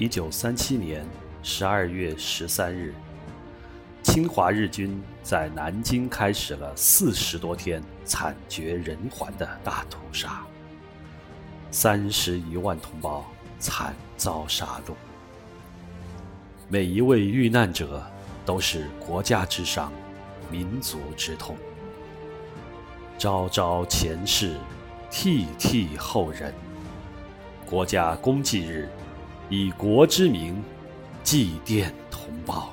一九三七年十二月十三日，侵华日军在南京开始了四十多天惨绝人寰的大屠杀，三十余万同胞惨遭杀戮。每一位遇难者都是国家之伤，民族之痛。昭昭前世，惕惕后人。国家公祭日，以国之名祭奠同胞。